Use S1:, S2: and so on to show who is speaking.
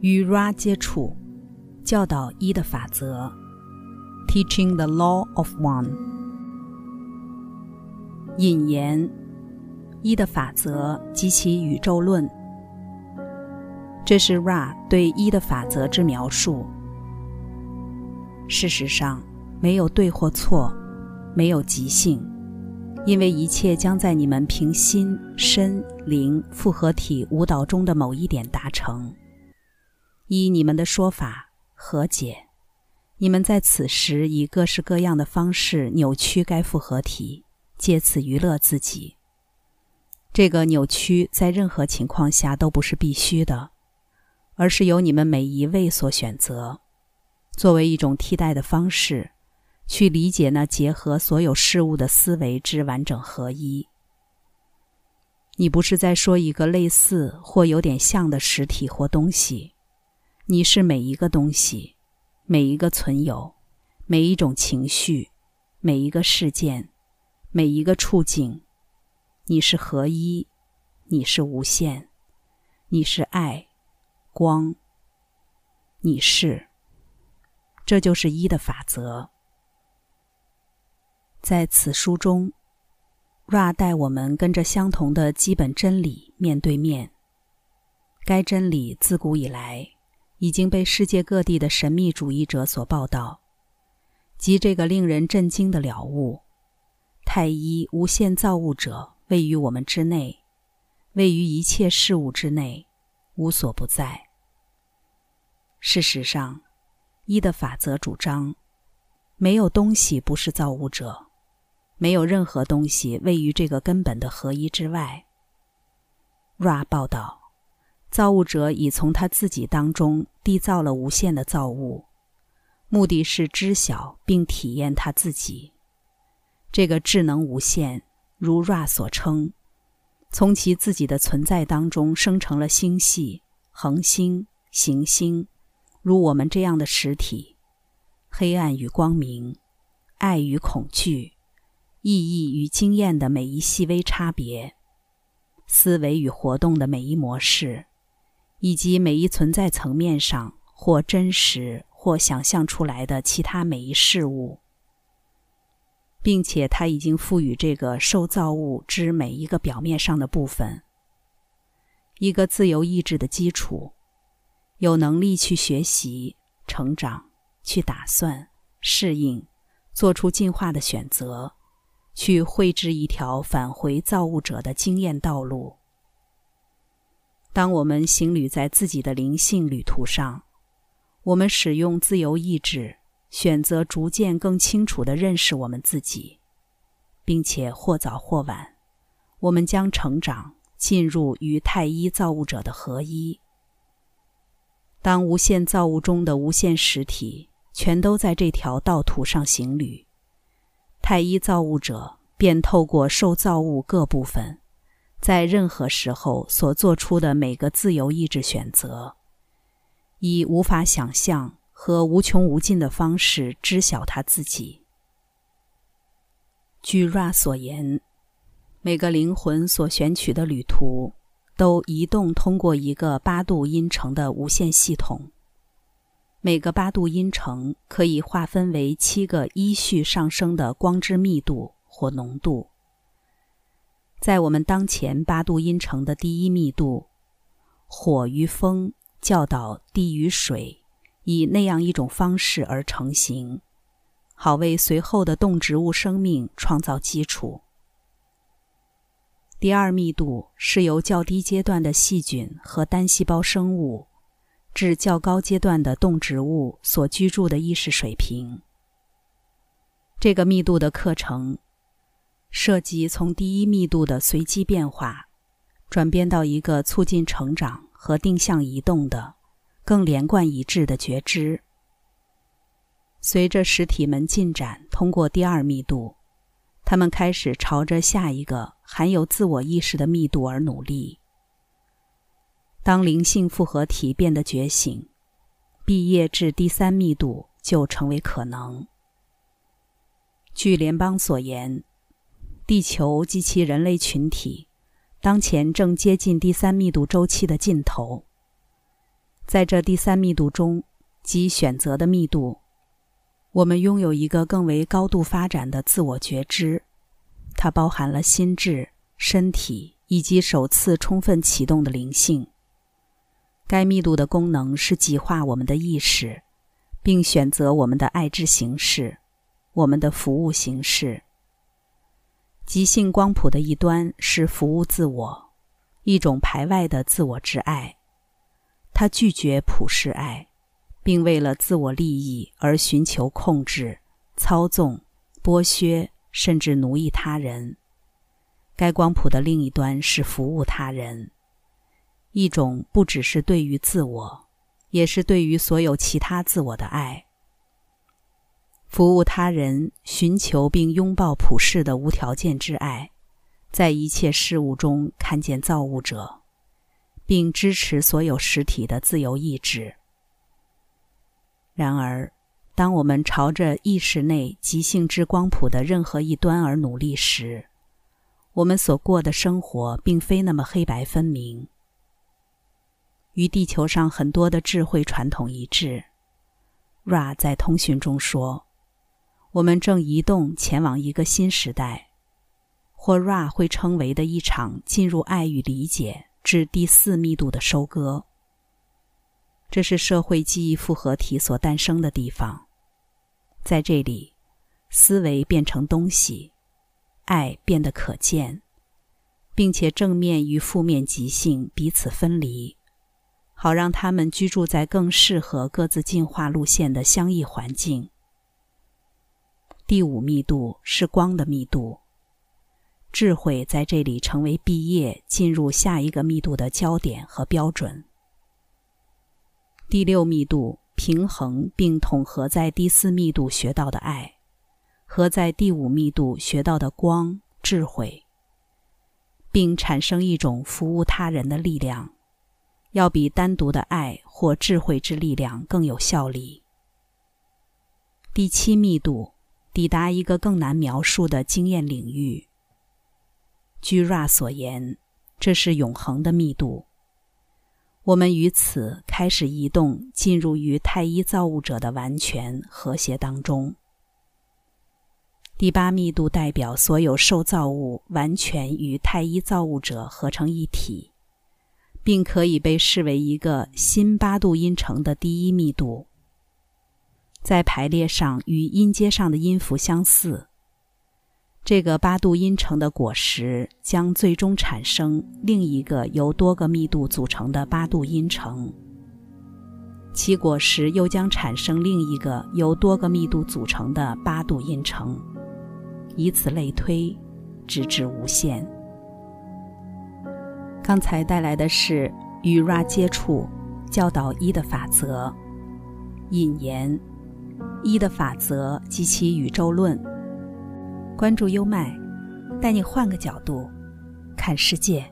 S1: 与 Ra 接触，教导一的法则，Teaching the Law of One。引言：一的法则及其宇宙论。这是 Ra 对一的法则之描述。事实上，没有对或错，没有即兴，因为一切将在你们凭心、身、灵复合体舞蹈中的某一点达成。依你们的说法，和解。你们在此时以各式各样的方式扭曲该复合体，借此娱乐自己。这个扭曲在任何情况下都不是必须的，而是由你们每一位所选择，作为一种替代的方式，去理解那结合所有事物的思维之完整合一。你不是在说一个类似或有点像的实体或东西。你是每一个东西，每一个存有，每一种情绪，每一个事件，每一个处境。你是合一，你是无限，你是爱，光。你是，这就是一的法则。在此书中，Ra 带我们跟着相同的基本真理面对面。该真理自古以来。已经被世界各地的神秘主义者所报道，即这个令人震惊的了悟：太一无限造物者位于我们之内，位于一切事物之内，无所不在。事实上，一的法则主张，没有东西不是造物者，没有任何东西位于这个根本的合一之外。Ra 报道。造物者已从他自己当中缔造了无限的造物，目的是知晓并体验他自己。这个智能无限，如 Ra 所称，从其自己的存在当中生成了星系、恒星、行星，如我们这样的实体。黑暗与光明，爱与恐惧，意义与经验的每一细微差别，思维与活动的每一模式。以及每一存在层面上或真实或想象出来的其他每一事物，并且他已经赋予这个受造物之每一个表面上的部分一个自由意志的基础，有能力去学习、成长、去打算、适应、做出进化的选择，去绘制一条返回造物者的经验道路。当我们行旅在自己的灵性旅途上，我们使用自由意志，选择逐渐更清楚地认识我们自己，并且或早或晚，我们将成长进入与太一造物者的合一。当无限造物中的无限实体全都在这条道途上行旅，太一造物者便透过受造物各部分。在任何时候所做出的每个自由意志选择，以无法想象和无穷无尽的方式知晓他自己。据 Ra 所言，每个灵魂所选取的旅途，都移动通过一个八度音程的无限系统。每个八度音程可以划分为七个依序上升的光之密度或浓度。在我们当前八度音程的第一密度，火与风教导地与水，以那样一种方式而成型，好为随后的动植物生命创造基础。第二密度是由较低阶段的细菌和单细胞生物，至较高阶段的动植物所居住的意识水平。这个密度的课程。涉及从第一密度的随机变化，转变到一个促进成长和定向移动的、更连贯一致的觉知。随着实体们进展，通过第二密度，他们开始朝着下一个含有自我意识的密度而努力。当灵性复合体变得觉醒，毕业至第三密度就成为可能。据联邦所言。地球及其人类群体，当前正接近第三密度周期的尽头。在这第三密度中，即选择的密度，我们拥有一个更为高度发展的自我觉知，它包含了心智、身体以及首次充分启动的灵性。该密度的功能是极化我们的意识，并选择我们的爱之形式，我们的服务形式。极性光谱的一端是服务自我，一种排外的自我之爱。他拒绝普世爱，并为了自我利益而寻求控制、操纵、剥削，甚至奴役他人。该光谱的另一端是服务他人，一种不只是对于自我，也是对于所有其他自我的爱。服务他人，寻求并拥抱普世的无条件之爱，在一切事物中看见造物者。并支持所有实体的自由意志。然而，当我们朝着意识内极性之光谱的任何一端而努力时，我们所过的生活并非那么黑白分明。与地球上很多的智慧传统一致，Ra 在通讯中说：“我们正移动前往一个新时代，或 Ra 会称为的一场进入爱与理解。”至第四密度的收割，这是社会记忆复合体所诞生的地方。在这里，思维变成东西，爱变得可见，并且正面与负面极性彼此分离，好让他们居住在更适合各自进化路线的相异环境。第五密度是光的密度。智慧在这里成为毕业进入下一个密度的焦点和标准。第六密度平衡并统合在第四密度学到的爱，和在第五密度学到的光智慧，并产生一种服务他人的力量，要比单独的爱或智慧之力量更有效力。第七密度抵达一个更难描述的经验领域。据 Ra 所言，这是永恒的密度。我们于此开始移动，进入于太一造物者的完全和谐当中。第八密度代表所有受造物完全与太一造物者合成一体，并可以被视为一个新八度音程的第一密度，在排列上与音阶上的音符相似。这个八度音程的果实将最终产生另一个由多个密度组成的八度音程，其果实又将产生另一个由多个密度组成的八度音程，以此类推，直至无限。刚才带来的是与 Ra 接触教导一的法则引言，一的法则及其宇宙论。关注优麦，带你换个角度看世界。